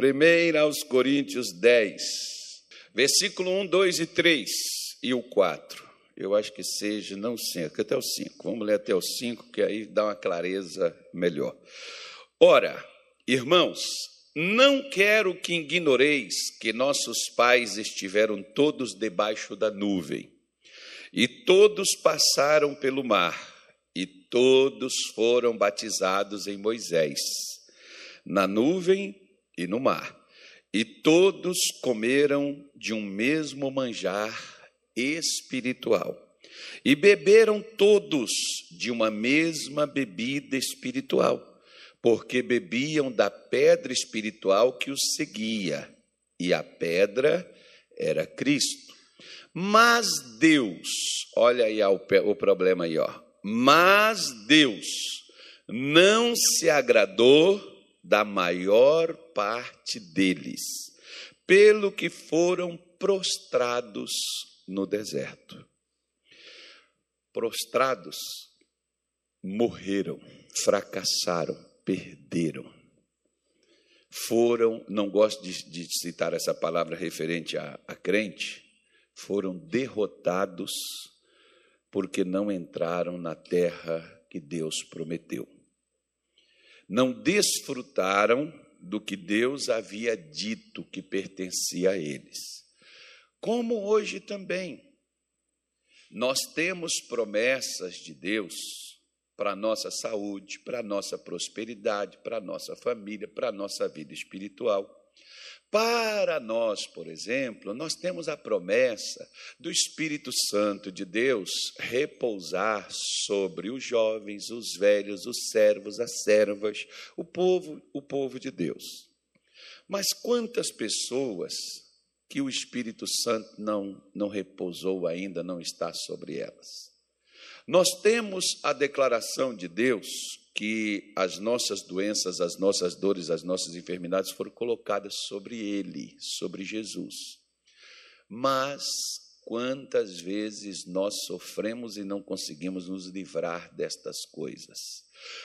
1 aos Coríntios 10, versículo 1, 2 e 3 e o 4. Eu acho que seja, não 5, até o 5. Vamos ler até o 5, que aí dá uma clareza melhor. Ora, irmãos, não quero que ignoreis que nossos pais estiveram todos debaixo da nuvem, e todos passaram pelo mar, e todos foram batizados em Moisés, na nuvem e no mar. E todos comeram de um mesmo manjar espiritual. E beberam todos de uma mesma bebida espiritual, porque bebiam da pedra espiritual que os seguia, e a pedra era Cristo. Mas Deus, olha aí o problema aí, ó. Mas Deus não se agradou da maior parte deles, pelo que foram prostrados no deserto. Prostrados, morreram, fracassaram, perderam. Foram, não gosto de, de citar essa palavra referente a, a crente, foram derrotados porque não entraram na terra que Deus prometeu não desfrutaram do que Deus havia dito que pertencia a eles. Como hoje também, nós temos promessas de Deus para a nossa saúde, para a nossa prosperidade, para a nossa família, para a nossa vida espiritual. Para nós, por exemplo, nós temos a promessa do Espírito Santo de Deus repousar sobre os jovens, os velhos, os servos, as servas, o povo, o povo de Deus. Mas quantas pessoas que o Espírito Santo não não repousou ainda, não está sobre elas? Nós temos a declaração de Deus que as nossas doenças, as nossas dores, as nossas enfermidades foram colocadas sobre Ele, sobre Jesus. Mas quantas vezes nós sofremos e não conseguimos nos livrar destas coisas?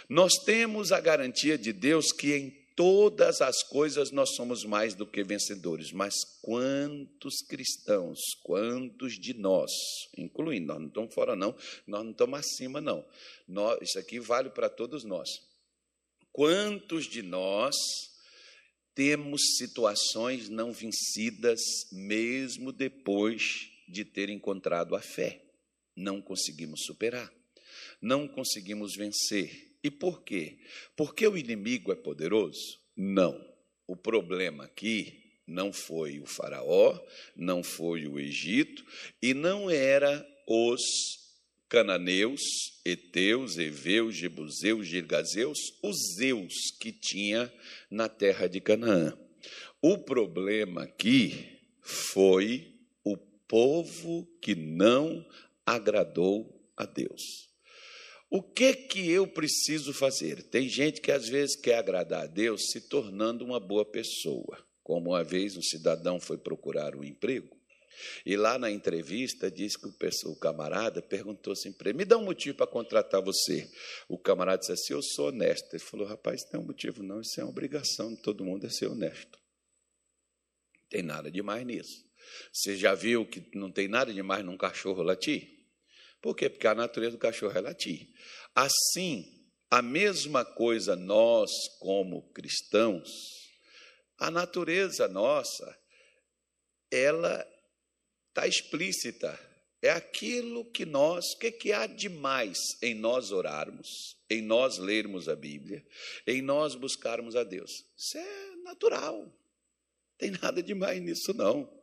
Nós temos a garantia de Deus que em todas as coisas nós somos mais do que vencedores, mas quantos cristãos, quantos de nós, incluindo, nós não estamos fora, não, nós não estamos acima, não. Nós, isso aqui vale para todos nós. Quantos de nós temos situações não vencidas, mesmo depois de ter encontrado a fé? Não conseguimos superar, não conseguimos vencer e por quê? Porque o inimigo é poderoso? Não. O problema aqui não foi o Faraó, não foi o Egito e não era os cananeus, heteus, heveus, jebuseus, girgazeus, os zeus que tinha na terra de Canaã. O problema aqui foi o povo que não agradou a Deus. O que que eu preciso fazer? Tem gente que às vezes quer agradar a Deus se tornando uma boa pessoa. Como uma vez um cidadão foi procurar um emprego e lá na entrevista disse que o, camarada perguntou assim para ele: me dá um motivo para contratar você. O camarada disse assim: eu sou honesto. Ele falou: rapaz, não tem um motivo não, isso é uma obrigação de todo mundo é ser honesto. Não tem nada demais nisso. Você já viu que não tem nada demais num cachorro latir? Por quê? Porque a natureza do cachorro é latir. Assim, a mesma coisa nós, como cristãos, a natureza nossa, ela está explícita. É aquilo que nós, o que, que há de mais em nós orarmos, em nós lermos a Bíblia, em nós buscarmos a Deus? Isso é natural. Tem nada de mais nisso, não.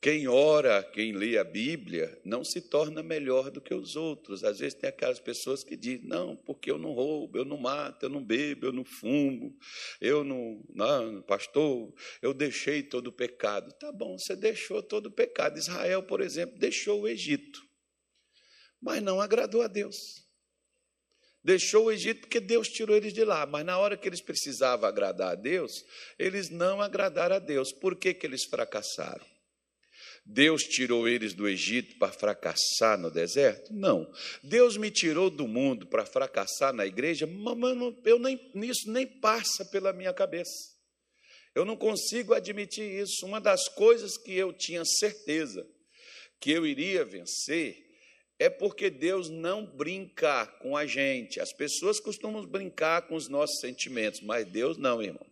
Quem ora, quem lê a Bíblia, não se torna melhor do que os outros. Às vezes tem aquelas pessoas que dizem: não, porque eu não roubo, eu não mato, eu não bebo, eu não fumo, eu não. Não, pastor, eu deixei todo o pecado. Tá bom, você deixou todo o pecado. Israel, por exemplo, deixou o Egito, mas não agradou a Deus. Deixou o Egito porque Deus tirou eles de lá, mas na hora que eles precisavam agradar a Deus, eles não agradaram a Deus. Por que, que eles fracassaram? Deus tirou eles do Egito para fracassar no deserto? Não. Deus me tirou do mundo para fracassar na igreja? Mas eu nem, nisso nem passa pela minha cabeça. Eu não consigo admitir isso. Uma das coisas que eu tinha certeza que eu iria vencer é porque Deus não brinca com a gente. As pessoas costumam brincar com os nossos sentimentos, mas Deus não, irmão.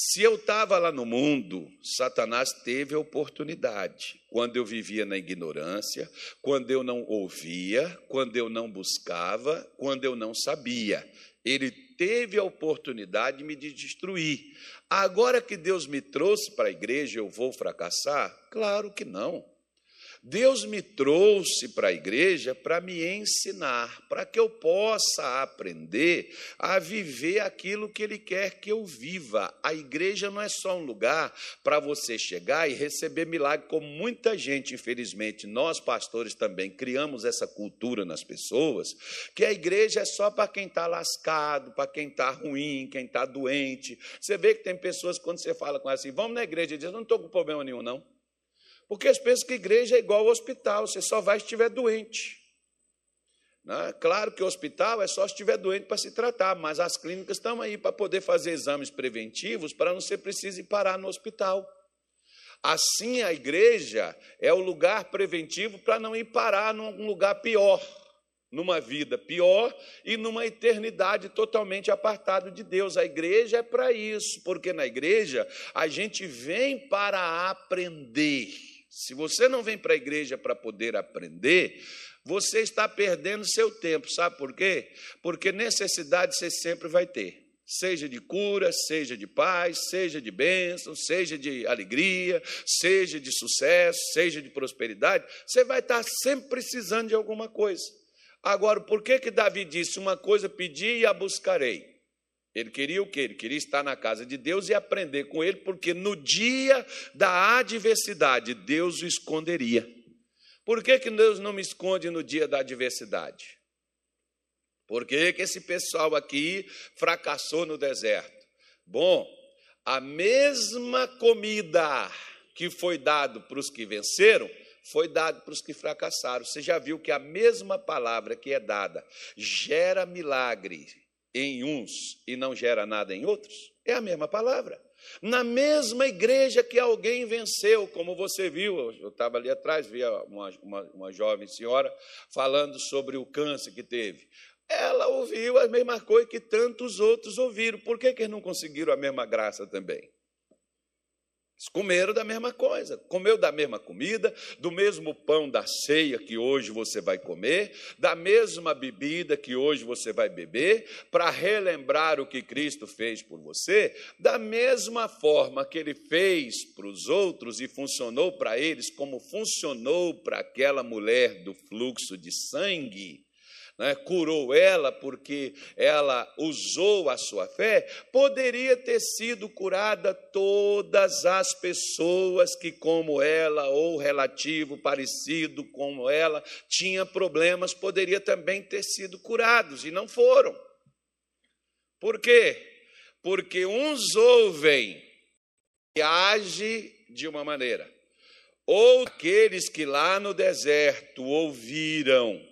Se eu estava lá no mundo, Satanás teve a oportunidade. Quando eu vivia na ignorância, quando eu não ouvia, quando eu não buscava, quando eu não sabia. Ele teve a oportunidade de me destruir. Agora que Deus me trouxe para a igreja, eu vou fracassar? Claro que não. Deus me trouxe para a igreja para me ensinar, para que eu possa aprender a viver aquilo que Ele quer que eu viva. A igreja não é só um lugar para você chegar e receber milagre, como muita gente, infelizmente, nós pastores também criamos essa cultura nas pessoas, que a igreja é só para quem está lascado, para quem está ruim, quem está doente. Você vê que tem pessoas, quando você fala com elas assim, vamos na igreja, diz, não estou com problema nenhum, não. Porque eles pensam que igreja é igual ao hospital, você só vai se estiver doente. Né? Claro que o hospital é só se estiver doente para se tratar, mas as clínicas estão aí para poder fazer exames preventivos para não ser preciso ir parar no hospital. Assim, a igreja é o lugar preventivo para não ir parar num lugar pior, numa vida pior e numa eternidade totalmente apartado de Deus. A igreja é para isso, porque na igreja a gente vem para aprender. Se você não vem para a igreja para poder aprender, você está perdendo seu tempo, sabe por quê? Porque necessidade você sempre vai ter. Seja de cura, seja de paz, seja de bênção, seja de alegria, seja de sucesso, seja de prosperidade, você vai estar sempre precisando de alguma coisa. Agora, por que que Davi disse uma coisa pedi e a buscarei? Ele queria o quê? Ele queria estar na casa de Deus e aprender com ele, porque no dia da adversidade, Deus o esconderia. Por que, que Deus não me esconde no dia da adversidade? Por que, que esse pessoal aqui fracassou no deserto? Bom, a mesma comida que foi dado para os que venceram, foi dado para os que fracassaram. Você já viu que a mesma palavra que é dada gera milagre em uns e não gera nada em outros? É a mesma palavra. Na mesma igreja que alguém venceu, como você viu, eu estava ali atrás, via uma, uma, uma jovem senhora falando sobre o câncer que teve. Ela ouviu a mesma coisa que tantos outros ouviram. Por que, que eles não conseguiram a mesma graça também? Eles comeram da mesma coisa, comeu da mesma comida, do mesmo pão da ceia que hoje você vai comer, da mesma bebida que hoje você vai beber, para relembrar o que Cristo fez por você, da mesma forma que ele fez para os outros e funcionou para eles, como funcionou para aquela mulher do fluxo de sangue né, curou ela porque ela usou a sua fé, poderia ter sido curada todas as pessoas que, como ela, ou relativo, parecido como ela, tinha problemas, poderia também ter sido curados, e não foram. Por quê? Porque uns ouvem e agem de uma maneira, ou aqueles que lá no deserto ouviram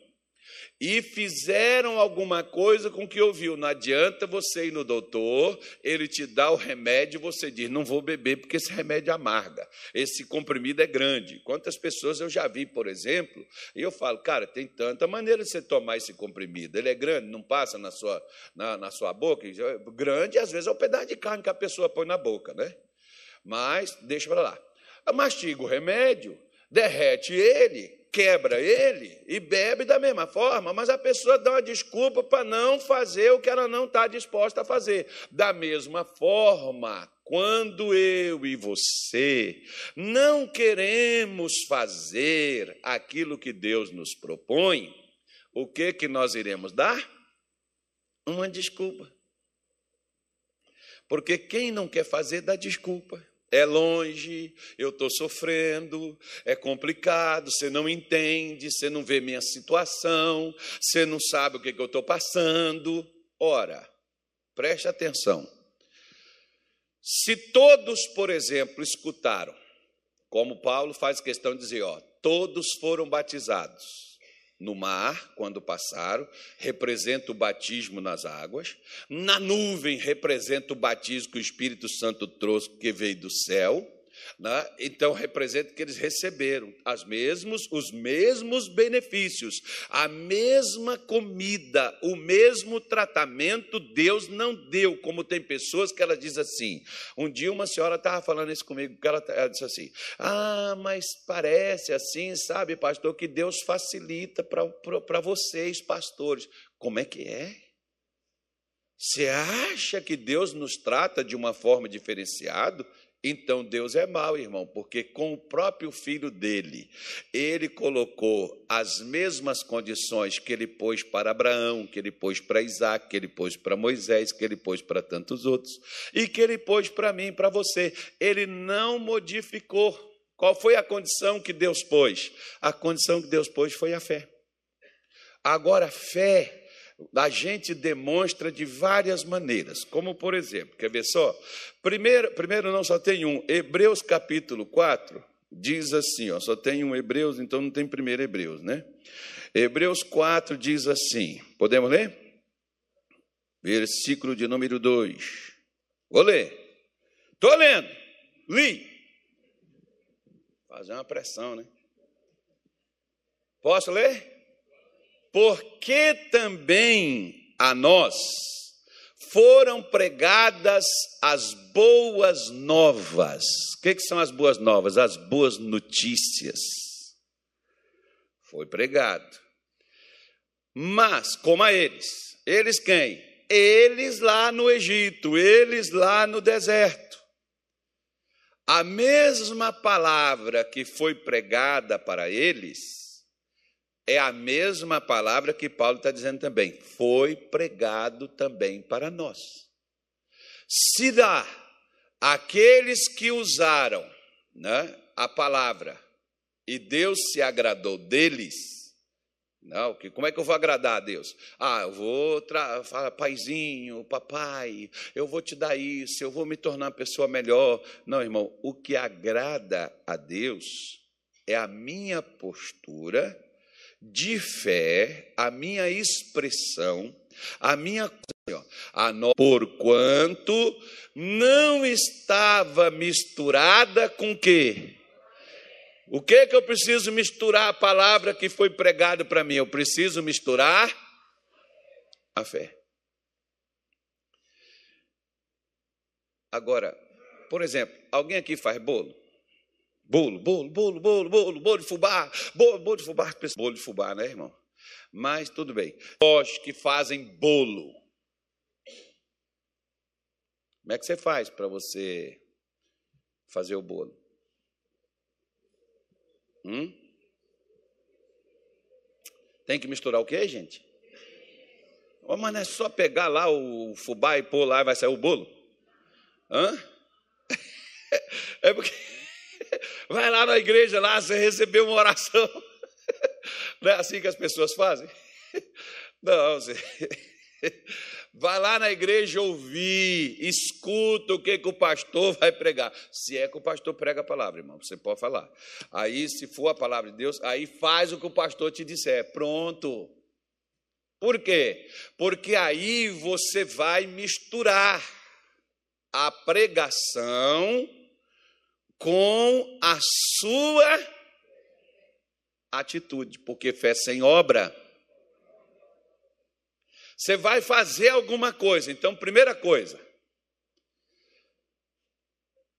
e fizeram alguma coisa com o que ouviu. Não adianta você ir no doutor, ele te dá o remédio e você diz: não vou beber porque esse remédio amarga, esse comprimido é grande. Quantas pessoas eu já vi, por exemplo, e eu falo, cara, tem tanta maneira de você tomar esse comprimido. Ele é grande, não passa na sua, na, na sua boca. Grande, às vezes, é o um pedaço de carne que a pessoa põe na boca, né? Mas, deixa para lá. Mastiga o remédio, derrete ele, quebra ele e bebe da mesma forma, mas a pessoa dá uma desculpa para não fazer o que ela não está disposta a fazer. Da mesma forma, quando eu e você não queremos fazer aquilo que Deus nos propõe, o que que nós iremos dar? Uma desculpa. Porque quem não quer fazer dá desculpa é longe, eu estou sofrendo, é complicado, você não entende, você não vê minha situação, você não sabe o que, que eu estou passando. Ora, preste atenção. Se todos, por exemplo, escutaram, como Paulo faz questão de dizer, ó, todos foram batizados. No mar, quando passaram, representa o batismo nas águas. Na nuvem, representa o batismo que o Espírito Santo trouxe, que veio do céu. Né? Então, representa que eles receberam as mesmos, os mesmos benefícios, a mesma comida, o mesmo tratamento Deus não deu, como tem pessoas que ela diz assim. Um dia uma senhora estava falando isso comigo, que ela, ela disse assim: Ah, mas parece assim, sabe, pastor, que Deus facilita para vocês, pastores. Como é que é? Você acha que Deus nos trata de uma forma diferenciada? Então Deus é mau, irmão, porque com o próprio filho dele, ele colocou as mesmas condições que ele pôs para Abraão, que ele pôs para Isaac, que ele pôs para Moisés, que ele pôs para tantos outros, e que ele pôs para mim para você. Ele não modificou. Qual foi a condição que Deus pôs? A condição que Deus pôs foi a fé. Agora, fé a gente demonstra de várias maneiras, como por exemplo, quer ver só? Primeiro, primeiro não só tem um, Hebreus capítulo 4 diz assim, ó, só tem um Hebreus, então não tem primeiro Hebreus, né? Hebreus 4 diz assim, podemos ler? Versículo de número 2. Vou ler. Estou lendo. Li. Fazer uma pressão, né? Posso ler? Porque também a nós foram pregadas as boas novas. O que, que são as boas novas? As boas notícias. Foi pregado. Mas, como a eles? Eles quem? Eles lá no Egito, eles lá no deserto. A mesma palavra que foi pregada para eles é a mesma palavra que Paulo está dizendo também. Foi pregado também para nós. Se dá aqueles que usaram né, a palavra e Deus se agradou deles, não, que, como é que eu vou agradar a Deus? Ah, eu vou falar, paizinho, papai, eu vou te dar isso, eu vou me tornar uma pessoa melhor. Não, irmão, o que agrada a Deus é a minha postura de fé, a minha expressão, a minha a no... porquanto não estava misturada com quê? O que que eu preciso misturar a palavra que foi pregada para mim? Eu preciso misturar a fé. Agora, por exemplo, alguém aqui faz bolo? Bolo, bolo, bolo, bolo, bolo, bolo de fubá, bolo, bolo de fubá, bolo de fubá, né, irmão? Mas tudo bem. Os que fazem bolo. Como é que você faz para você fazer o bolo? Hum? Tem que misturar o quê, gente? Oh, mas não é só pegar lá o fubá e pôr lá e vai sair o bolo? Hã? É porque Vai lá na igreja, lá você recebeu uma oração. Não é assim que as pessoas fazem? Não, você. Vai lá na igreja ouvir, escuta o que, que o pastor vai pregar. Se é que o pastor prega a palavra, irmão, você pode falar. Aí, se for a palavra de Deus, aí faz o que o pastor te disser. Pronto. Por quê? Porque aí você vai misturar a pregação com a sua atitude, porque fé sem obra. Você vai fazer alguma coisa, então, primeira coisa.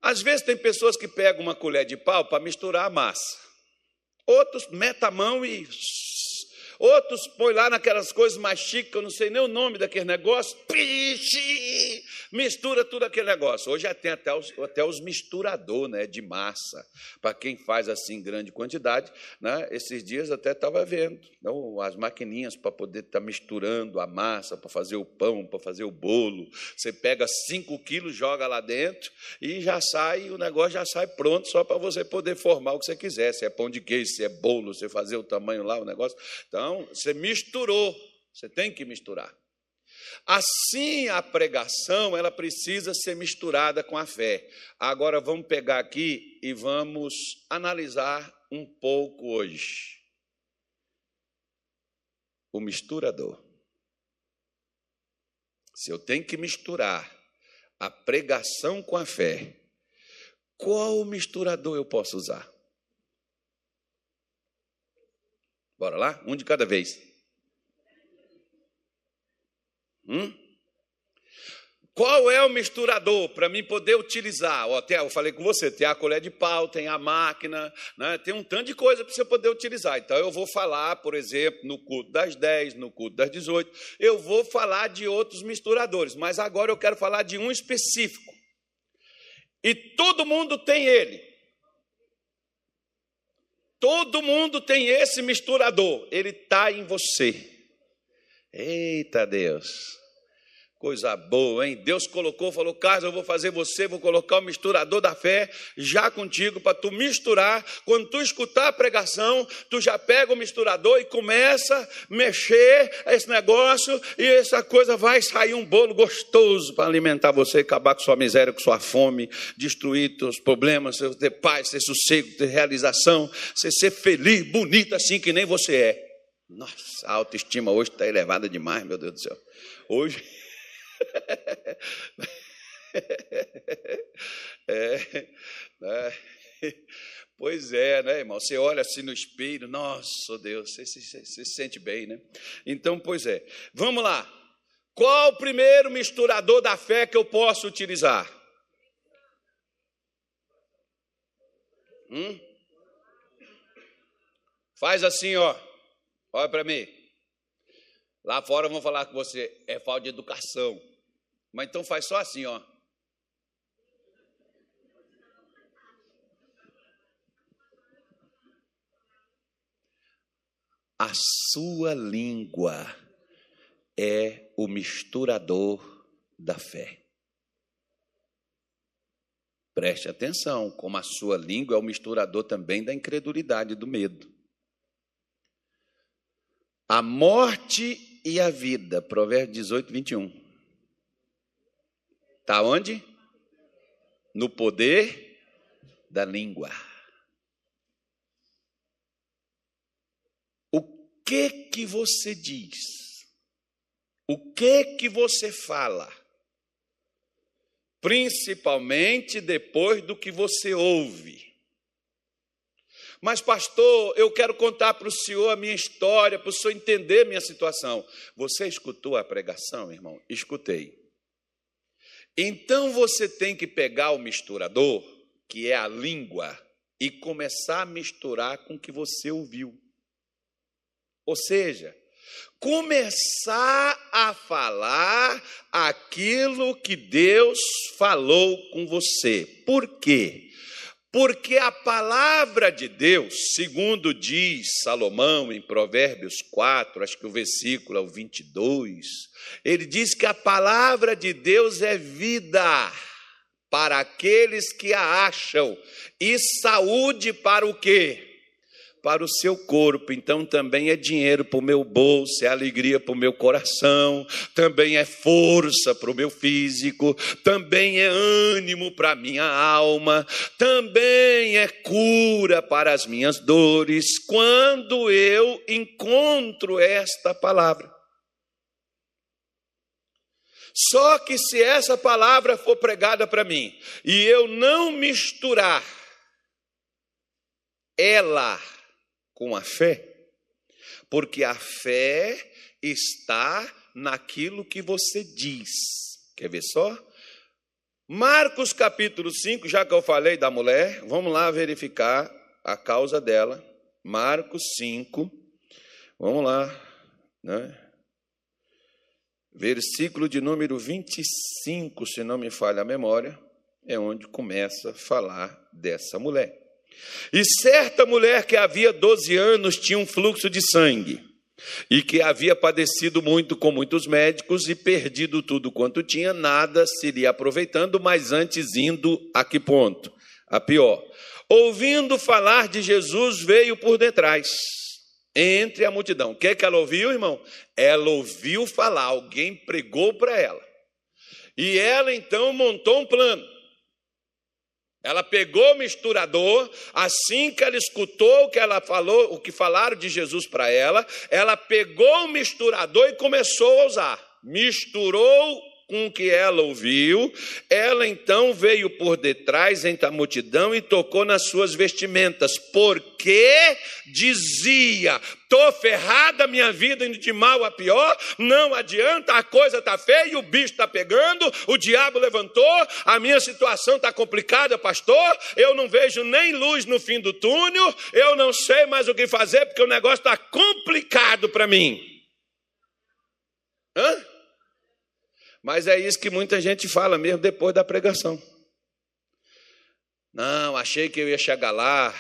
Às vezes tem pessoas que pegam uma colher de pau para misturar a massa. Outros metem a mão e Outros põem lá naquelas coisas mais chiques, eu não sei nem o nome daquele negócio, piche, mistura tudo aquele negócio. Hoje já tem até os, até os misturador né, de massa, para quem faz assim grande quantidade. Né, esses dias até estava vendo então, as maquininhas para poder estar tá misturando a massa, para fazer o pão, para fazer o bolo. Você pega 5 quilos, joga lá dentro e já sai, o negócio já sai pronto só para você poder formar o que você quiser. Se é pão de queijo, se é bolo, você fazer o tamanho lá, o negócio. Então, você misturou, você tem que misturar. Assim, a pregação, ela precisa ser misturada com a fé. Agora, vamos pegar aqui e vamos analisar um pouco hoje. o misturador. Se eu tenho que misturar a pregação com a fé, qual misturador eu posso usar? Bora lá? Um de cada vez. Hum? Qual é o misturador para mim poder utilizar? Tem, eu falei com você, tem a colher de pau, tem a máquina, né? tem um tanto de coisa para você poder utilizar. Então eu vou falar, por exemplo, no culto das 10, no culto das 18, eu vou falar de outros misturadores, mas agora eu quero falar de um específico. E todo mundo tem ele. Todo mundo tem esse misturador, ele está em você. Eita Deus! Coisa boa, hein? Deus colocou, falou: Carlos, eu vou fazer você, vou colocar o misturador da fé já contigo, para tu misturar. Quando tu escutar a pregação, tu já pega o misturador e começa a mexer esse negócio, e essa coisa vai sair um bolo gostoso para alimentar você, acabar com sua miséria, com sua fome, destruir teus problemas, ter paz, ter sossego, ter realização, você ser feliz, bonito assim que nem você é. Nossa, a autoestima hoje está elevada demais, meu Deus do céu. Hoje. É, né? Pois é, né, irmão? Você olha assim no espelho, nossa Deus, você, você, você se sente bem, né? Então, pois é. Vamos lá. Qual o primeiro misturador da fé que eu posso utilizar? Hum? Faz assim, ó. Olha para mim. Lá fora vão falar com você, é falta de educação. Mas então faz só assim, ó. A sua língua é o misturador da fé. Preste atenção, como a sua língua é o misturador também da incredulidade do medo. A morte e a vida, Provérbios 18, 21. Está onde? No poder da língua. O que que você diz? O que que você fala? Principalmente depois do que você ouve. Mas, pastor, eu quero contar para o senhor a minha história, para o senhor entender minha situação. Você escutou a pregação, irmão? Escutei. Então você tem que pegar o misturador, que é a língua, e começar a misturar com o que você ouviu. Ou seja, começar a falar aquilo que Deus falou com você. Por quê? Porque a palavra de Deus, segundo diz Salomão em Provérbios 4, acho que o versículo é o 22, ele diz que a palavra de Deus é vida para aqueles que a acham e saúde para o quê? Para o seu corpo, então também é dinheiro para o meu bolso, é alegria para o meu coração, também é força para o meu físico, também é ânimo para a minha alma, também é cura para as minhas dores, quando eu encontro esta palavra. Só que se essa palavra for pregada para mim e eu não misturar ela com a fé, porque a fé está naquilo que você diz. Quer ver só? Marcos capítulo 5, já que eu falei da mulher, vamos lá verificar a causa dela. Marcos 5, vamos lá, né? versículo de número 25, se não me falha a memória, é onde começa a falar dessa mulher. E certa mulher que havia 12 anos tinha um fluxo de sangue e que havia padecido muito com muitos médicos e perdido tudo quanto tinha, nada se lhe aproveitando, mas antes indo a que ponto? A pior. Ouvindo falar de Jesus, veio por detrás entre a multidão. O que, é que ela ouviu, irmão? Ela ouviu falar, alguém pregou para ela. E ela então montou um plano. Ela pegou o misturador, assim que ela escutou o que ela falou, o que falaram de Jesus para ela, ela pegou o misturador e começou a usar. Misturou com o que ela ouviu, ela então veio por detrás entre a multidão e tocou nas suas vestimentas, porque dizia: Estou ferrada, minha vida indo de mal a pior, não adianta, a coisa está feia, o bicho está pegando, o diabo levantou, a minha situação está complicada, pastor, eu não vejo nem luz no fim do túnel, eu não sei mais o que fazer, porque o negócio está complicado para mim. Hã? Mas é isso que muita gente fala mesmo depois da pregação. Não, achei que eu ia chegar lá.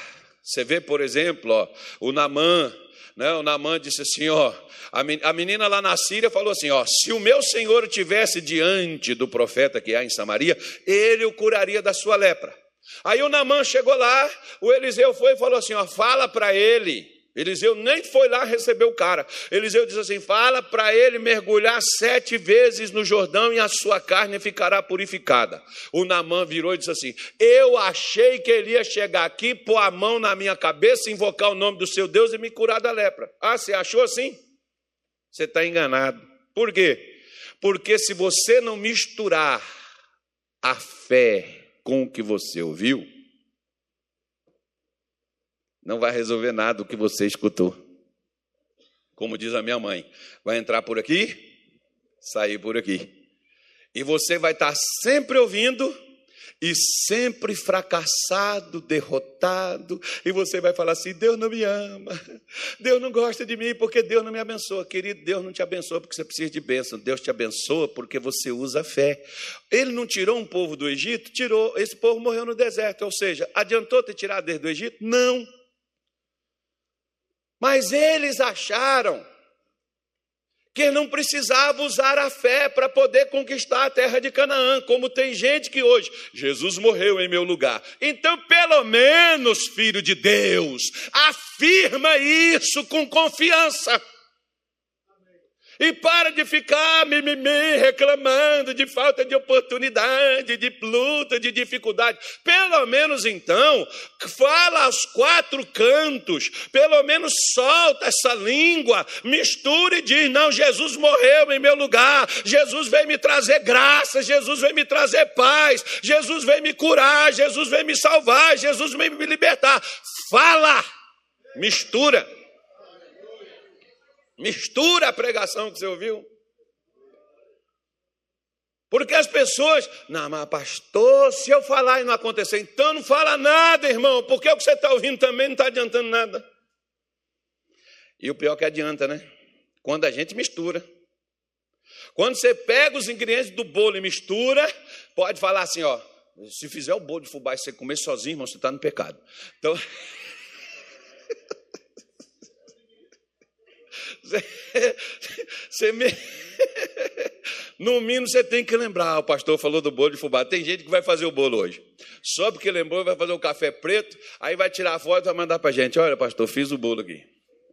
Você vê, por exemplo, ó, o Namã, né? O Namã disse assim, ó, a menina lá na Síria falou assim, ó, se o meu Senhor tivesse diante do profeta que há em Samaria, ele o curaria da sua lepra. Aí o Namã chegou lá, o Eliseu foi e falou assim, ó, fala para ele Eliseu nem foi lá receber o cara. Eliseu diz assim: fala para ele mergulhar sete vezes no Jordão e a sua carne ficará purificada. O Namã virou e disse assim: Eu achei que ele ia chegar aqui, pôr a mão na minha cabeça, invocar o nome do seu Deus e me curar da lepra. Ah, você achou assim? Você está enganado. Por quê? Porque se você não misturar a fé com o que você ouviu, não vai resolver nada o que você escutou. Como diz a minha mãe, vai entrar por aqui, sair por aqui. E você vai estar sempre ouvindo e sempre fracassado, derrotado, e você vai falar assim: Deus não me ama, Deus não gosta de mim porque Deus não me abençoa. Querido, Deus não te abençoa porque você precisa de bênção, Deus te abençoa porque você usa fé. Ele não tirou um povo do Egito? Tirou, esse povo morreu no deserto, ou seja, adiantou ter tirado desde do Egito? Não. Mas eles acharam que não precisava usar a fé para poder conquistar a terra de Canaã, como tem gente que hoje, Jesus morreu em meu lugar. Então, pelo menos, filho de Deus, afirma isso com confiança. E para de ficar mimimi, reclamando de falta de oportunidade, de luta, de dificuldade. Pelo menos então, fala aos quatro cantos, pelo menos solta essa língua, mistura e diz: Não, Jesus morreu em meu lugar, Jesus veio me trazer graça, Jesus veio me trazer paz, Jesus veio me curar, Jesus veio me salvar, Jesus veio me libertar. Fala, mistura. Mistura a pregação que você ouviu. Porque as pessoas, não, mas pastor, se eu falar e não acontecer, então não fala nada, irmão, porque o que você está ouvindo também não está adiantando nada. E o pior é que adianta, né? Quando a gente mistura. Quando você pega os ingredientes do bolo e mistura, pode falar assim, ó, se fizer o bolo de fubá e você comer sozinho, irmão, você está no pecado. Então. Você, me... No mínimo você tem que lembrar, o pastor falou do bolo de fubá. Tem gente que vai fazer o bolo hoje. Só porque lembrou, vai fazer o café preto, aí vai tirar a foto e vai mandar para gente. Olha, pastor, fiz o bolo aqui.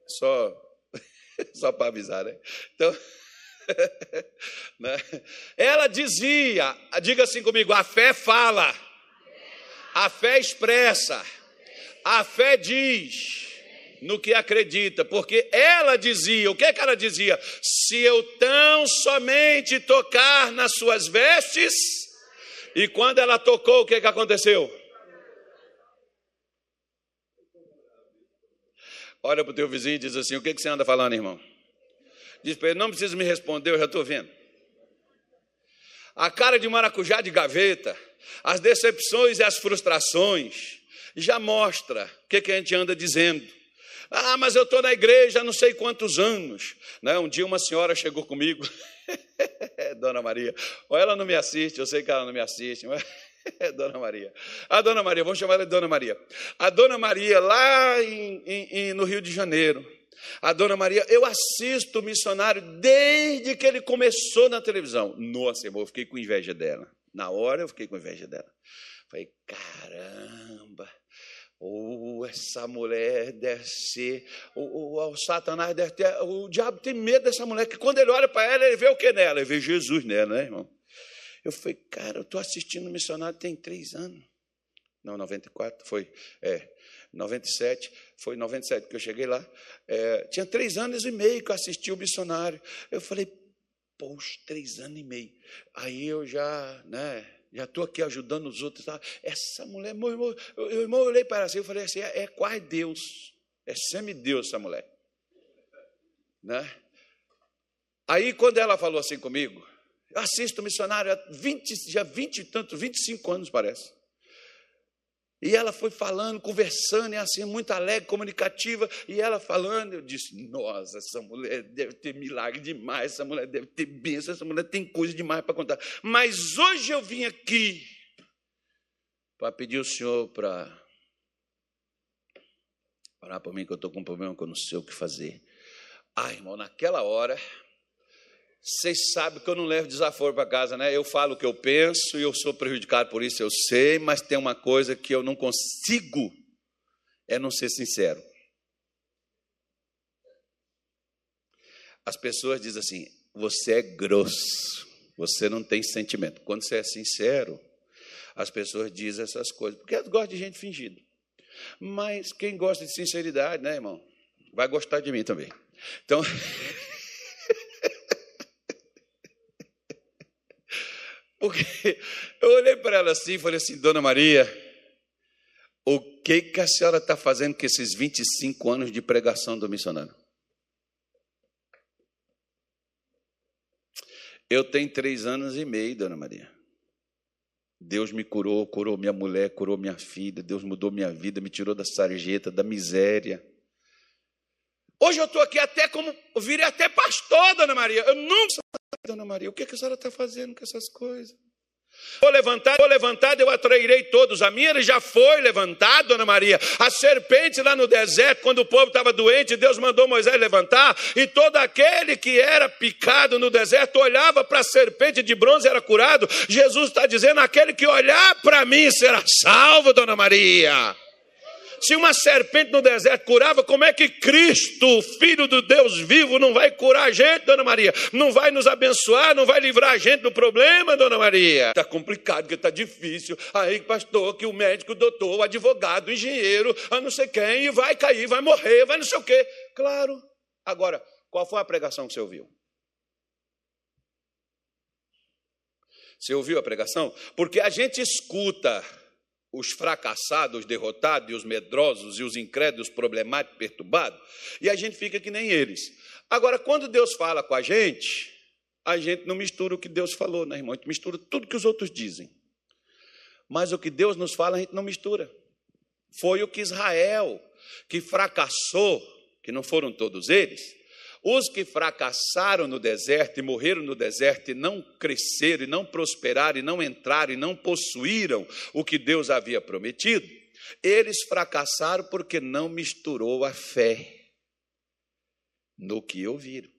Só, só para avisar, né? Então, né? ela dizia, diga assim comigo, a fé fala, a fé expressa, a fé diz no que acredita, porque ela dizia, o que, é que ela dizia? Se eu tão somente tocar nas suas vestes, e quando ela tocou, o que, é que aconteceu? Olha para o teu vizinho e diz assim: O que, que você anda falando, irmão? Diz para ele: Não precisa me responder, eu já estou vendo. A cara de maracujá de gaveta, as decepções e as frustrações, já mostra o que, que a gente anda dizendo. Ah, mas eu estou na igreja há não sei quantos anos. Né? Um dia uma senhora chegou comigo, Dona Maria. Ou ela não me assiste, eu sei que ela não me assiste, mas é Dona Maria. A Dona Maria, vamos chamar ela de Dona Maria. A Dona Maria, lá em, em, no Rio de Janeiro. A Dona Maria, eu assisto o missionário desde que ele começou na televisão. Nossa, irmão, eu fiquei com inveja dela. Na hora eu fiquei com inveja dela. Falei, caramba. Oh, essa mulher deve ser. O, o, o, Satanás deve ter. O diabo tem medo dessa mulher, que quando ele olha para ela, ele vê o que nela? Ele vê Jesus nela, né, irmão? Eu falei, cara, eu estou assistindo o missionário tem três anos. Não, 94, foi. É, 97, foi 97 que eu cheguei lá. É, tinha três anos e meio que eu assisti o missionário. Eu falei, poxa, três anos e meio. Aí eu já, né, já estou aqui ajudando os outros. Tá? Essa mulher, meu irmão, eu, eu, eu olhei para ela assim, eu falei assim, é, é quase Deus, é semideus essa mulher. Né? Aí quando ela falou assim comigo, eu assisto missionário há 20, já 20 e tanto, 25 anos parece. E ela foi falando, conversando, e assim, muito alegre, comunicativa, e ela falando, eu disse, nossa, essa mulher deve ter milagre demais, essa mulher deve ter bênção, essa mulher tem coisa demais para contar. Mas hoje eu vim aqui para pedir ao Senhor para orar por mim, que eu estou com um problema que eu não sei o que fazer. Ah, irmão, naquela hora, vocês sabem que eu não levo desaforo para casa, né? Eu falo o que eu penso e eu sou prejudicado por isso, eu sei, mas tem uma coisa que eu não consigo, é não ser sincero. As pessoas dizem assim: você é grosso, você não tem sentimento. Quando você é sincero, as pessoas dizem essas coisas, porque elas gostam de gente fingida. Mas quem gosta de sinceridade, né, irmão, vai gostar de mim também. Então. Porque eu olhei para ela assim e falei assim, Dona Maria, o que, que a senhora está fazendo com esses 25 anos de pregação do missionário? Eu tenho três anos e meio, Dona Maria. Deus me curou, curou minha mulher, curou minha filha, Deus mudou minha vida, me tirou da sarjeta, da miséria. Hoje eu estou aqui até como, eu virei até pastor, Dona Maria. Eu nunca Dona Maria, o que, a senhora está fazendo com essas coisas? Vou levantar, vou levantar, eu atrairei todos. A minha já foi levantada, Dona Maria. A serpente lá no deserto, quando o povo estava doente, Deus mandou Moisés levantar, e todo aquele que era picado no deserto olhava para a serpente de bronze e era curado. Jesus está dizendo: aquele que olhar para mim será salvo, Dona Maria. Se uma serpente no deserto curava, como é que Cristo, Filho do Deus vivo, não vai curar a gente, Dona Maria? Não vai nos abençoar, não vai livrar a gente do problema, Dona Maria? Está complicado, que está difícil. Aí, pastor, que o médico, o doutor, o advogado, o engenheiro, a não sei quem, e vai cair, vai morrer, vai não sei o quê. Claro. Agora, qual foi a pregação que você ouviu? Você ouviu a pregação? Porque a gente escuta os fracassados, os derrotados, e os medrosos, e os incrédulos, problemáticos, perturbados, e a gente fica que nem eles. Agora, quando Deus fala com a gente, a gente não mistura o que Deus falou, né, irmão? A gente mistura tudo que os outros dizem. Mas o que Deus nos fala, a gente não mistura. Foi o que Israel, que fracassou, que não foram todos eles, os que fracassaram no deserto e morreram no deserto e não cresceram, e não prosperaram, e não entraram, e não possuíram o que Deus havia prometido, eles fracassaram porque não misturou a fé no que ouviram.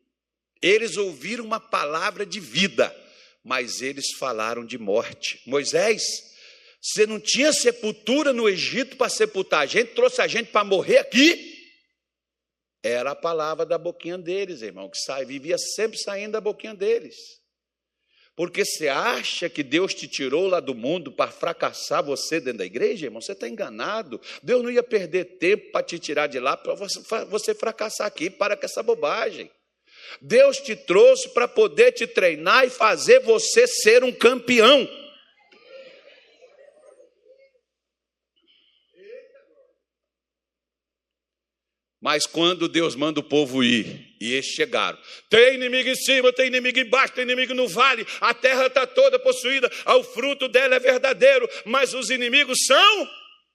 Eles ouviram uma palavra de vida, mas eles falaram de morte. Moisés, você não tinha sepultura no Egito para sepultar a gente, trouxe a gente para morrer aqui. Era a palavra da boquinha deles, irmão, que sai, vivia sempre saindo da boquinha deles. Porque você acha que Deus te tirou lá do mundo para fracassar você dentro da igreja, irmão? Você está enganado. Deus não ia perder tempo para te tirar de lá para você fracassar aqui. Para com essa bobagem. Deus te trouxe para poder te treinar e fazer você ser um campeão. Mas quando Deus manda o povo ir, e eles chegaram, tem inimigo em cima, tem inimigo embaixo, tem inimigo no vale, a terra está toda possuída, o fruto dela é verdadeiro, mas os inimigos são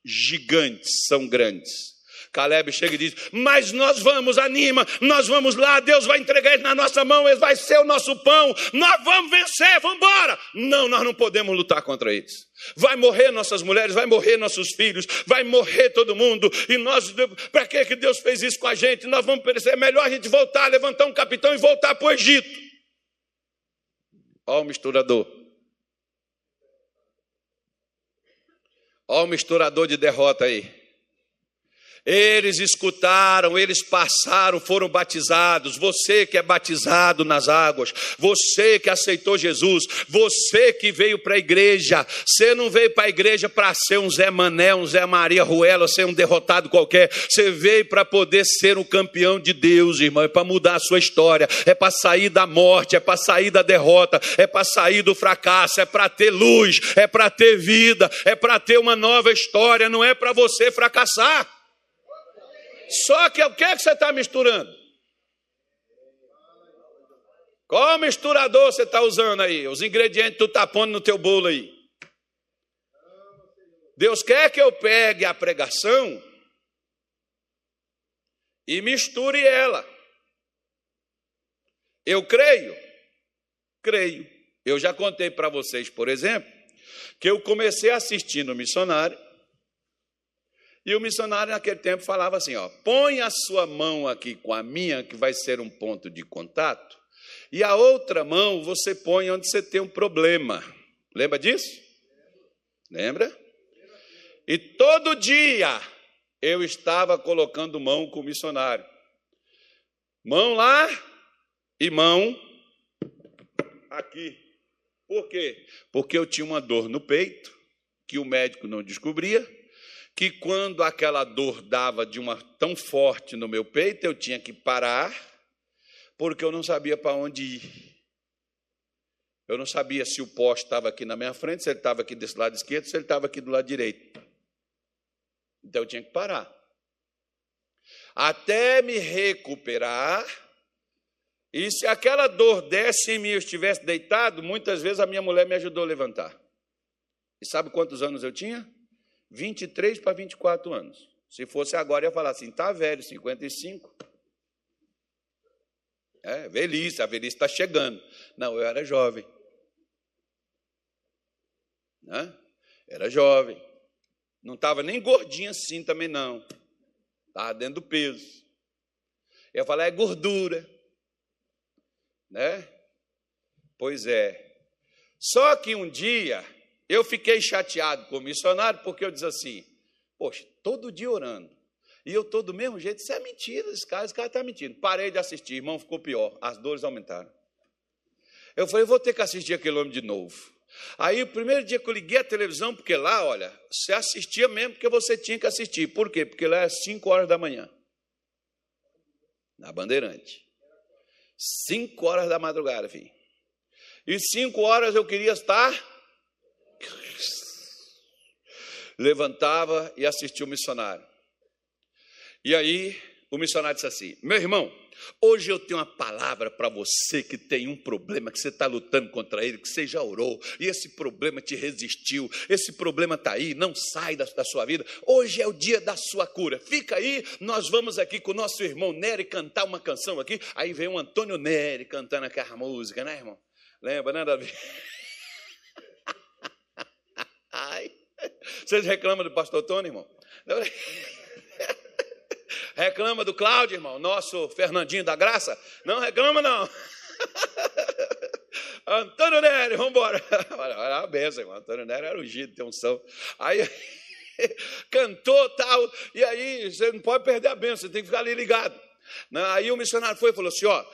gigantes, são grandes. Caleb chega e diz: Mas nós vamos, anima, nós vamos lá, Deus vai entregar ele na nossa mão, ele vai ser o nosso pão, nós vamos vencer, vamos embora. Não, nós não podemos lutar contra eles. Vai morrer nossas mulheres, vai morrer nossos filhos, vai morrer todo mundo. E nós, para que, que Deus fez isso com a gente? Nós vamos perecer. É melhor a gente voltar, levantar um capitão e voltar para o Egito. Olha o misturador. Olha o misturador de derrota aí. Eles escutaram, eles passaram, foram batizados. Você que é batizado nas águas, você que aceitou Jesus, você que veio para a igreja, você não veio para a igreja para ser um Zé Mané, um Zé Maria Ruela, ser um derrotado qualquer. Você veio para poder ser um campeão de Deus, irmão. É para mudar a sua história, é para sair da morte, é para sair da derrota, é para sair do fracasso, é para ter luz, é para ter vida, é para ter uma nova história. Não é para você fracassar. Só que o que, é que você está misturando? Qual misturador você está usando aí? Os ingredientes que tu está pondo no teu bolo aí. Deus quer que eu pegue a pregação e misture ela. Eu creio? Creio. Eu já contei para vocês, por exemplo, que eu comecei assistindo missionário e o missionário naquele tempo falava assim: ó, põe a sua mão aqui com a minha, que vai ser um ponto de contato, e a outra mão você põe onde você tem um problema. Lembra disso? Lembra? E todo dia eu estava colocando mão com o missionário. Mão lá e mão aqui. Por quê? Porque eu tinha uma dor no peito que o médico não descobria que quando aquela dor dava de uma tão forte no meu peito, eu tinha que parar, porque eu não sabia para onde ir. Eu não sabia se o poste estava aqui na minha frente, se ele estava aqui desse lado esquerdo, se ele estava aqui do lado direito. Então eu tinha que parar. Até me recuperar. E se aquela dor desse em mim, eu estivesse deitado, muitas vezes a minha mulher me ajudou a levantar. E sabe quantos anos eu tinha? 23 para 24 anos. Se fosse agora, ia falar assim: tá velho, 55. É, velhice, a velhice está chegando. Não, eu era jovem. Né? Era jovem. Não estava nem gordinho assim também, não. Estava dentro do peso. Eu ia falar, é gordura. Né? Pois é. Só que um dia eu fiquei chateado com o missionário porque eu disse assim: Poxa, todo dia orando. E eu estou do mesmo jeito. Isso é mentira, esse cara, esse cara está mentindo. Parei de assistir, irmão, ficou pior. As dores aumentaram. Eu falei, vou ter que assistir aquele homem de novo. Aí, o primeiro dia que eu liguei a televisão, porque lá, olha, você assistia mesmo porque você tinha que assistir. Por quê? Porque lá é 5 horas da manhã. Na Bandeirante. 5 horas da madrugada, filho. E 5 horas eu queria estar Levantava e assistia o missionário. E aí o missionário disse assim: Meu irmão, hoje eu tenho uma palavra para você que tem um problema, que você está lutando contra ele, que você já orou, e esse problema te resistiu, esse problema está aí, não sai da, da, sua vida. Hoje é o dia da sua cura. Fica aí, nós vamos aqui com o nosso irmão Nery cantar uma canção aqui. Aí vem o Antônio Nery cantando aquela música, né, irmão? Lembra, né, Davi? Ai. Vocês reclamam do pastor Tony, irmão? Reclama do Cláudio, irmão, nosso Fernandinho da Graça? Não reclama, não. Antônio Nery, vamos embora. Olha a benção, irmão. Antônio Nery era ungido, tem unção. Aí cantou tal, e aí você não pode perder a benção, você tem que ficar ali ligado. Aí o missionário foi e falou assim: ó,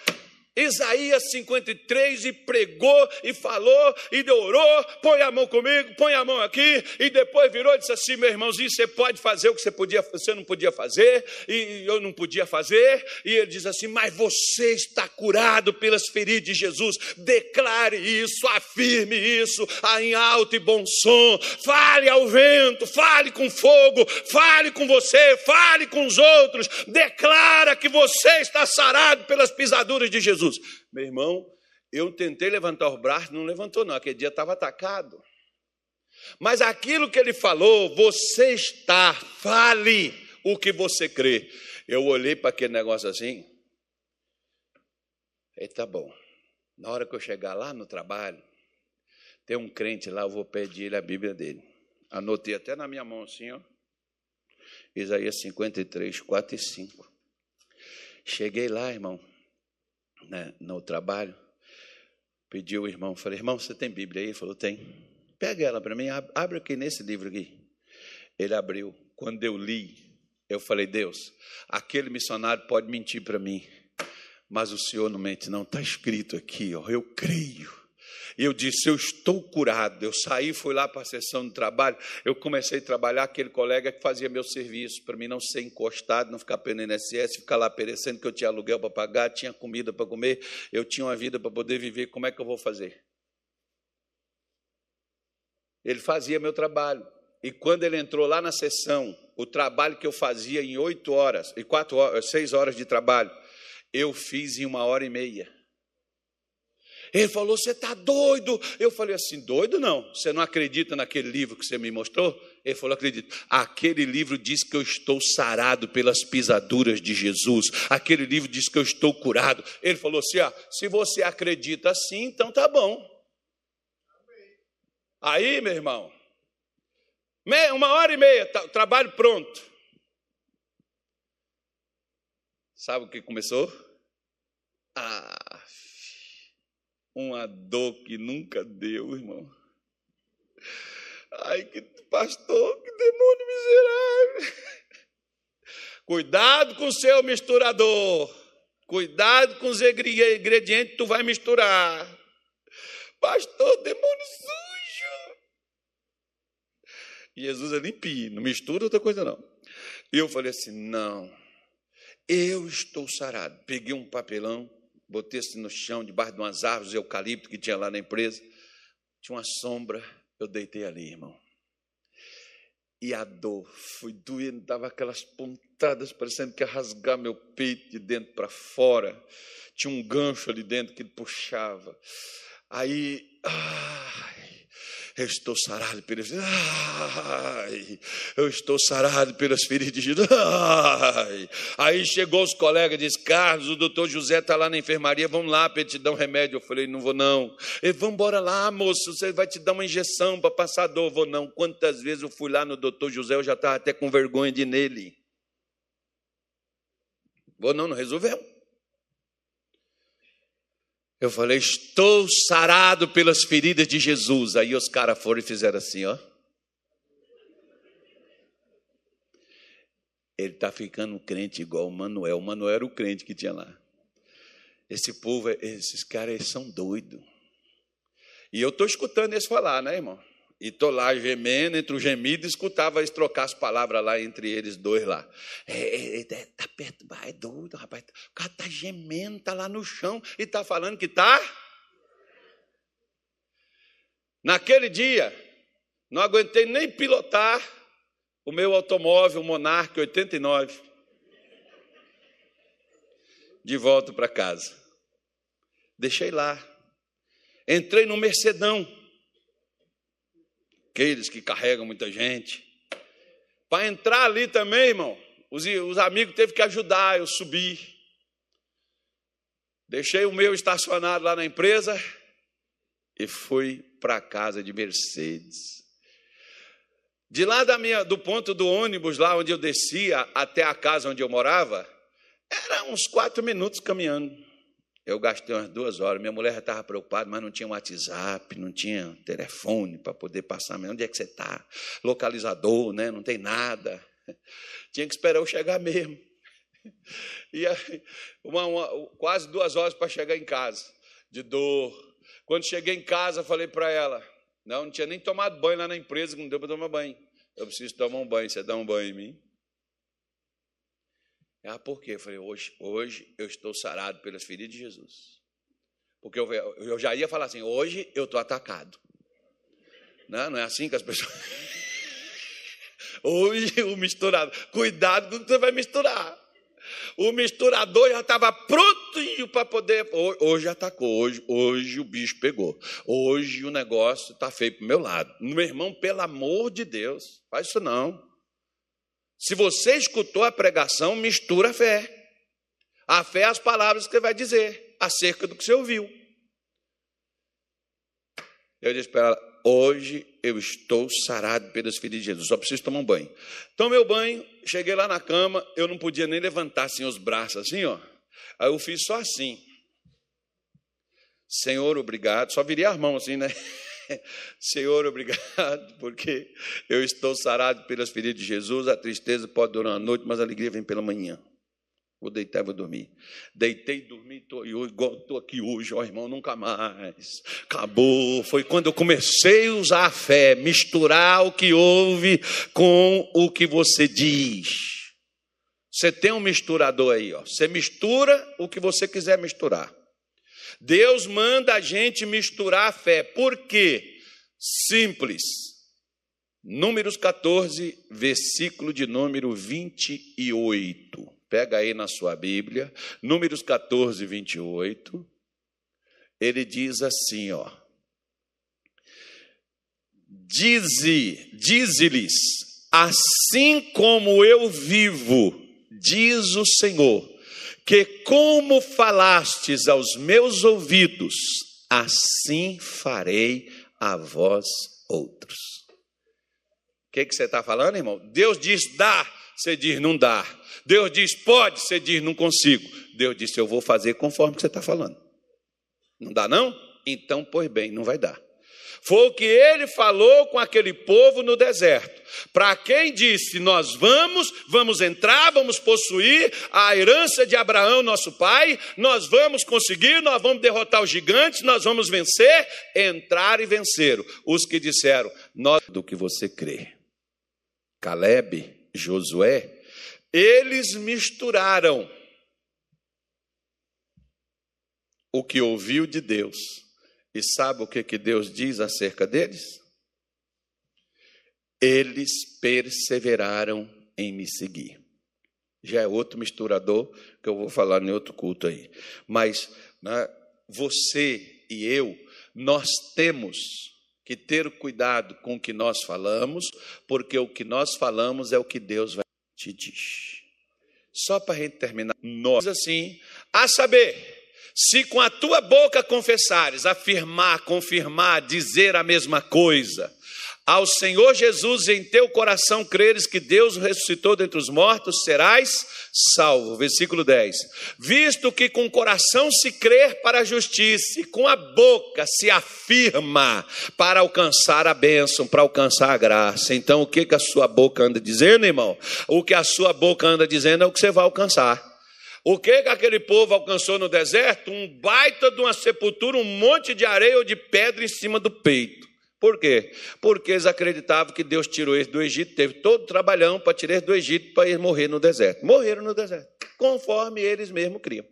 Isaías 53 e pregou e falou e orou, põe a mão comigo, põe a mão aqui, e depois virou e disse assim: meu irmãozinho, você pode fazer o que você, podia, você não podia fazer, e eu não podia fazer, e ele diz assim: mas você está curado pelas feridas de Jesus, declare isso, afirme isso em alto e bom som, fale ao vento, fale com fogo, fale com você, fale com os outros, declara que você está sarado pelas pisaduras de Jesus. Jesus. Meu irmão, eu tentei levantar o braço, não levantou, não. Aquele dia estava atacado. Mas aquilo que ele falou, você está, fale o que você crê. Eu olhei para aquele negócio assim. E tá bom. Na hora que eu chegar lá no trabalho, tem um crente lá, eu vou pedir ele a Bíblia dele. Anotei até na minha mão assim, ó. Isaías 53, 4 e 5. Cheguei lá, irmão né, no trabalho, pedi o irmão, falei, irmão, você tem Bíblia aí? Ele falou, tem. Pega ela para mim, abre aqui nesse livro aqui. Ele abriu. Quando eu li, Eu falei, Deus, aquele missionário pode mentir para mim, mas o Senhor não mente, não. Está escrito aqui, ó, eu creio. E eu disse: Eu estou curado. Eu saí, fui lá para a sessão de trabalho. Eu comecei a trabalhar. Aquele colega que fazia meu serviço, para mim não ser encostado, não ficar pelo INSS, ficar lá perecendo, que eu tinha aluguel para pagar, tinha comida para comer, eu tinha uma vida para poder viver. Como é que eu vou fazer? Ele fazia meu trabalho. E quando ele entrou lá na sessão, o trabalho que eu fazia em oito horas, e quatro horas, seis horas de trabalho, eu fiz em uma hora e meia. Ele falou: Você está doido? Eu falei assim: Doido não. Você não acredita naquele livro que você me mostrou? Ele falou: Acredito. Aquele livro diz que eu estou sarado pelas pisaduras de Jesus. Aquele livro diz que eu estou curado. Ele falou assim: ah, Se você acredita assim, então tá bom. Aí, meu irmão, uma hora e meia, tá, trabalho pronto. Sabe o que começou? Ah, uma dor que nunca deu, irmão. Ai, que pastor, que demônio miserável. Cuidado com o seu misturador. Cuidado com os ingredientes que tu vai misturar. Pastor, demônio sujo. Jesus é limpinho, não mistura outra coisa não. E eu falei assim: não, eu estou sarado. Peguei um papelão, botei-se no chão, debaixo de umas árvores de eucalipto que tinha lá na empresa. Tinha uma sombra, eu deitei ali, irmão. E a dor foi doendo, dava aquelas pontadas, parecendo que ia rasgar meu peito de dentro para fora. Tinha um gancho ali dentro que puxava. Aí, ai, eu estou sarado pelas. Ai, eu estou sarado pelas feridas. Ai. Aí chegou os colegas, disse: Carlos, o doutor José está lá na enfermaria, vamos lá para ele te dar um remédio. Eu falei: Não vou não. Ele, vamos embora lá, moço, você vai te dar uma injeção para passar dor. Eu vou não. Quantas vezes eu fui lá no doutor José, eu já estava até com vergonha de ir nele. Vou não, não resolveu. Eu falei, estou sarado pelas feridas de Jesus. Aí os caras foram e fizeram assim, ó. Ele está ficando crente igual o Manuel. O Manuel era o crente que tinha lá. Esse povo, esses caras são doidos. E eu estou escutando eles falar, né, irmão? E estou lá gemendo, entre o gemido, escutava eles trocar as palavras lá entre eles dois lá. É, é, é, é tá perto, é doido, rapaz. O cara está gemendo, está lá no chão e está falando que está. Naquele dia, não aguentei nem pilotar o meu automóvel Monarch 89 de volta para casa. Deixei lá. Entrei no Mercedão aqueles que carregam muita gente. Para entrar ali também, irmão, os, os amigos teve que ajudar eu subir. Deixei o meu estacionado lá na empresa e fui para a casa de Mercedes. De lá da minha, do ponto do ônibus, lá onde eu descia, até a casa onde eu morava, era uns quatro minutos caminhando. Eu gastei umas duas horas. Minha mulher já estava preocupada, mas não tinha WhatsApp, não tinha telefone para poder passar. Onde é que você está? Localizador, né? não tem nada. Tinha que esperar eu chegar mesmo. E aí, uma, uma, quase duas horas para chegar em casa, de dor. Quando cheguei em casa, falei para ela: não, não tinha nem tomado banho lá na empresa, não deu para tomar banho. Eu preciso tomar um banho, você dá um banho em mim? Ah, por quê? Eu falei, hoje, hoje eu estou sarado pelas feridas de Jesus. Porque eu, eu já ia falar assim, hoje eu estou atacado. Não, não é assim que as pessoas. Hoje o misturado, cuidado com o que você vai misturar. O misturador já estava prontinho para poder. Hoje atacou, hoje, hoje o bicho pegou. Hoje o negócio está feio para o meu lado. Meu irmão, pelo amor de Deus, faz isso não. Se você escutou a pregação, mistura a fé. A fé é as palavras que você vai dizer acerca do que você ouviu. Eu disse para ela: hoje eu estou sarado pelas feridas de Jesus, só preciso tomar um banho. Tomei o banho, cheguei lá na cama, eu não podia nem levantar assim os braços, assim, ó. Aí eu fiz só assim. Senhor, obrigado. Só virei as mãos assim, né? Senhor, obrigado, porque eu estou sarado pelas feridas de Jesus. A tristeza pode durar uma noite, mas a alegria vem pela manhã. Vou deitar e vou dormir. Deitei, dormi, tô, estou aqui hoje, ó irmão, nunca mais. Acabou. Foi quando eu comecei a usar a fé, misturar o que houve com o que você diz. Você tem um misturador aí, ó. Você mistura o que você quiser misturar. Deus manda a gente misturar a fé. Por quê? Simples. Números 14, versículo de número 28. Pega aí na sua Bíblia, Números 14, 28. Ele diz assim, ó. Dize, dize-lhes, assim como eu vivo, diz o Senhor, que como falastes aos meus ouvidos, assim farei a vós outros. O que, que você está falando, irmão? Deus diz dá, você diz não dá. Deus diz pode, você diz não consigo. Deus disse eu vou fazer conforme você está falando. Não dá não? Então, pois bem, não vai dar. Foi o que ele falou com aquele povo no deserto. Para quem disse: Nós vamos, vamos entrar, vamos possuir a herança de Abraão, nosso pai, nós vamos conseguir, nós vamos derrotar os gigantes, nós vamos vencer, entrar e venceram. Os que disseram: Nós do que você crê. Caleb, Josué, eles misturaram o que ouviu de Deus e sabe o que, que Deus diz acerca deles? Eles perseveraram em me seguir. Já é outro misturador que eu vou falar em outro culto aí. Mas né, você e eu, nós temos que ter cuidado com o que nós falamos, porque o que nós falamos é o que Deus vai te dizer. Só para a gente terminar, nós assim, a saber, se com a tua boca confessares, afirmar, confirmar, dizer a mesma coisa, ao Senhor Jesus em teu coração creres que Deus ressuscitou dentre os mortos, serás salvo. Versículo 10. Visto que com o coração se crer para a justiça e com a boca se afirma para alcançar a bênção, para alcançar a graça. Então, o que, que a sua boca anda dizendo, irmão? O que a sua boca anda dizendo é o que você vai alcançar. O que, que aquele povo alcançou no deserto? Um baita de uma sepultura, um monte de areia ou de pedra em cima do peito. Por quê? Porque eles acreditavam que Deus tirou eles do Egito, teve todo o trabalhão para tirar eles do Egito para eles morrer no deserto. Morreram no deserto, conforme eles mesmos criam.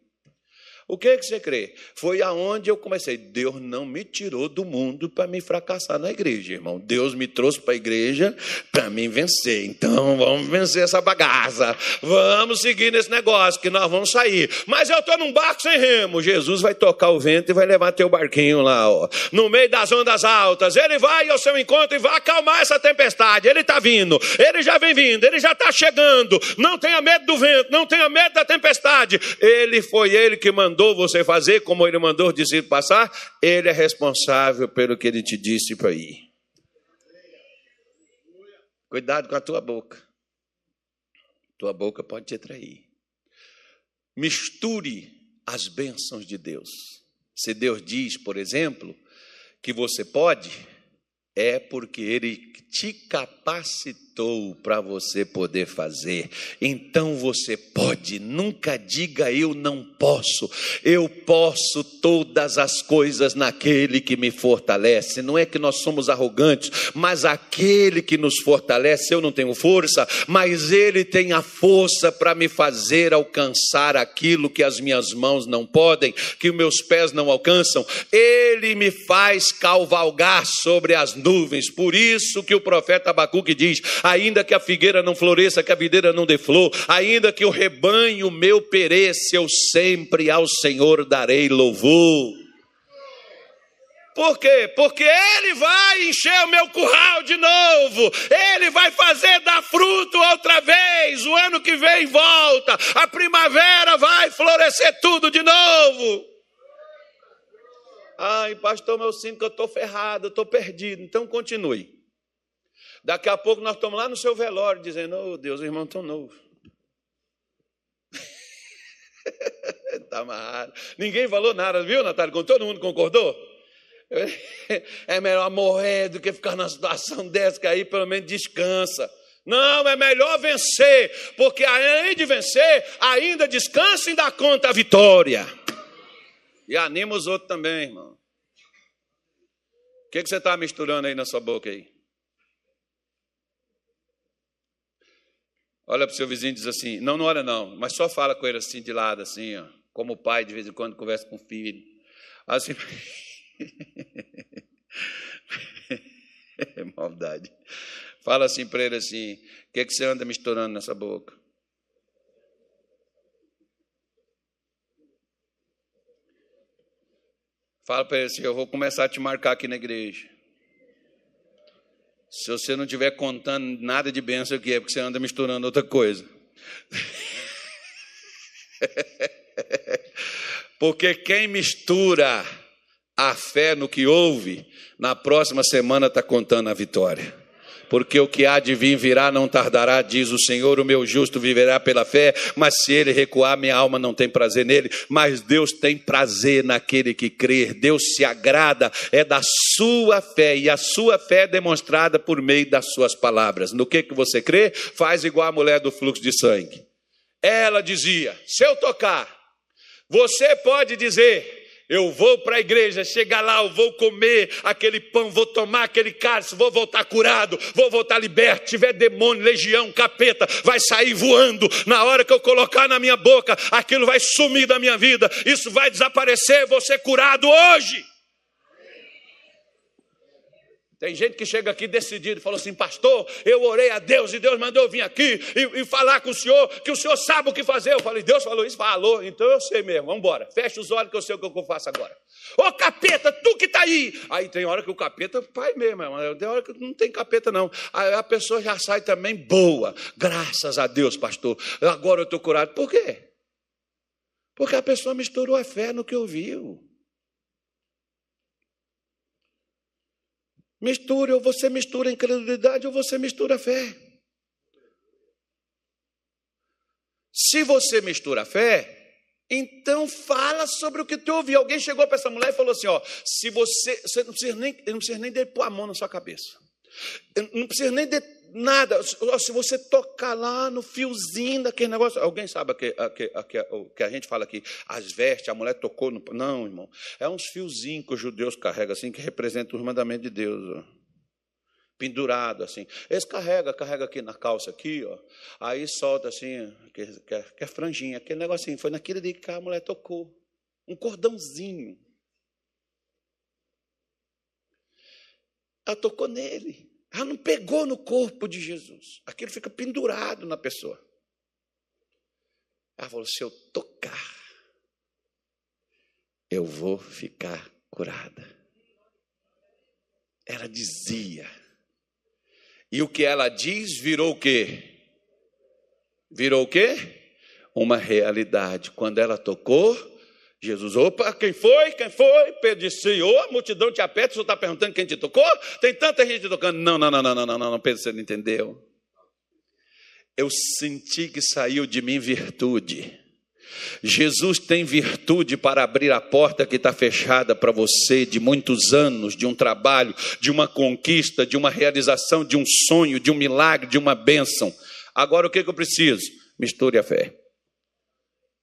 O que, que você crê? Foi aonde eu comecei. Deus não me tirou do mundo para me fracassar na igreja, irmão. Deus me trouxe para a igreja para me vencer. Então vamos vencer essa bagaça. Vamos seguir nesse negócio que nós vamos sair. Mas eu estou num barco sem remo. Jesus vai tocar o vento e vai levar teu barquinho lá, ó, no meio das ondas altas. Ele vai ao seu encontro e vai acalmar essa tempestade. Ele está vindo. Ele já vem vindo. Ele já está chegando. Não tenha medo do vento. Não tenha medo da tempestade. Ele foi ele que mandou mandou você fazer, como ele mandou discípulo passar, ele é responsável pelo que ele te disse para ir. Cuidado com a tua boca. Tua boca pode te trair. Misture as bênçãos de Deus. Se Deus diz, por exemplo, que você pode, é porque Ele te capacitou capacitou para você poder fazer. Então você pode, nunca diga eu não posso. Eu posso todas as coisas naquele que me fortalece. Não é que nós somos arrogantes, mas aquele que nos fortalece, eu não tenho força, mas ele tem a força para me fazer alcançar aquilo que as minhas mãos não podem, que os meus pés não alcançam. Ele me faz cavalgar sobre as nuvens. Por isso que o profeta Abacuque diz: ainda que a figueira não floresça, que a videira não dê flor, ainda que o rebanho meu pereça, eu sempre ao Senhor darei louvor. Por quê? Porque Ele vai encher o meu curral de novo, Ele vai fazer dar fruto outra vez, o ano que vem volta, a primavera vai florescer tudo de novo. Ai, pastor, meu sinto que eu estou ferrado, eu estou perdido. Então continue. Daqui a pouco nós estamos lá no seu velório dizendo: Oh Deus, o irmão tão novo. Está amarrado. Ninguém falou nada, viu, Natália? Todo mundo concordou? É melhor morrer do que ficar numa situação dessa, que aí pelo menos descansa. Não, é melhor vencer, porque além de vencer, ainda descansa e dá conta a vitória. E anima os outros também, irmão. O que, que você está misturando aí na sua boca aí? Olha para o seu vizinho e diz assim: não, não olha não, mas só fala com ele assim de lado, assim, ó, como o pai de vez em quando conversa com o filho. Assim. é maldade. Fala assim para ele assim: o que, que você anda misturando nessa boca? Fala para ele assim: eu vou começar a te marcar aqui na igreja. Se você não estiver contando nada de bênção aqui, é porque você anda misturando outra coisa. porque quem mistura a fé no que ouve, na próxima semana está contando a vitória porque o que há de vir virá não tardará, diz o Senhor, o meu justo viverá pela fé, mas se ele recuar, minha alma não tem prazer nele, mas Deus tem prazer naquele que crer, Deus se agrada, é da sua fé, e a sua fé é demonstrada por meio das suas palavras. No que, que você crê? Faz igual a mulher do fluxo de sangue. Ela dizia: se eu tocar, você pode dizer, eu vou para a igreja, chegar lá, eu vou comer aquele pão, vou tomar aquele cálice, vou voltar curado, vou voltar liberto. Tiver demônio, legião, capeta, vai sair voando. Na hora que eu colocar na minha boca, aquilo vai sumir da minha vida, isso vai desaparecer, vou ser curado hoje. Tem gente que chega aqui decidido e falou assim, pastor, eu orei a Deus e Deus mandou eu vir aqui e, e, falar com o senhor, que o senhor sabe o que fazer. Eu falei, Deus falou isso? Falou, então eu sei mesmo, vamos embora. Fecha os olhos que eu sei o que eu faço agora. Ô capeta, tu que está aí. Aí tem hora que o capeta, pai mesmo, tem hora que não tem capeta não. Aí a pessoa já sai também boa. Graças a Deus, pastor. Agora eu estou curado. Por quê? Porque a pessoa misturou a fé no que ouviu. Misture, ou você mistura incredulidade, ou você mistura fé. Se você mistura fé, então fala sobre o que tu ouviu. Alguém chegou para essa mulher e falou assim: ó, se você, você não precisa nem, não precisa nem de pôr a mão na sua cabeça. Não precisa nem de nada. Se você tocar lá no fiozinho daquele negócio, alguém sabe o que, que a gente fala aqui? As vestes, a mulher tocou no. Não, irmão. É uns fiozinhos que os judeus carregam assim, que representam os mandamentos de Deus. Ó. Pendurado assim. Eles carregam, carrega aqui na calça, aqui, ó. Aí solta assim, que, que, que é franjinha, aquele negocinho. Foi naquele dia que a mulher tocou. Um cordãozinho. Ela tocou nele. Ela não pegou no corpo de Jesus. Aquilo fica pendurado na pessoa. Ela falou: se eu tocar, eu vou ficar curada. Ela dizia. E o que ela diz virou o quê? Virou o quê? Uma realidade. Quando ela tocou, Jesus, opa, quem foi? Quem foi? Pedro disse, Senhor, a multidão te aperta, o senhor está perguntando quem te tocou? Tem tanta gente tocando. Não, não, não, não, não, não, não, Pedro, você não entendeu. Eu senti que saiu de mim virtude. Jesus tem virtude para abrir a porta que está fechada para você de muitos anos, de um trabalho, de uma conquista, de uma realização, de um sonho, de um milagre, de uma bênção. Agora o que, que eu preciso? Misture a fé.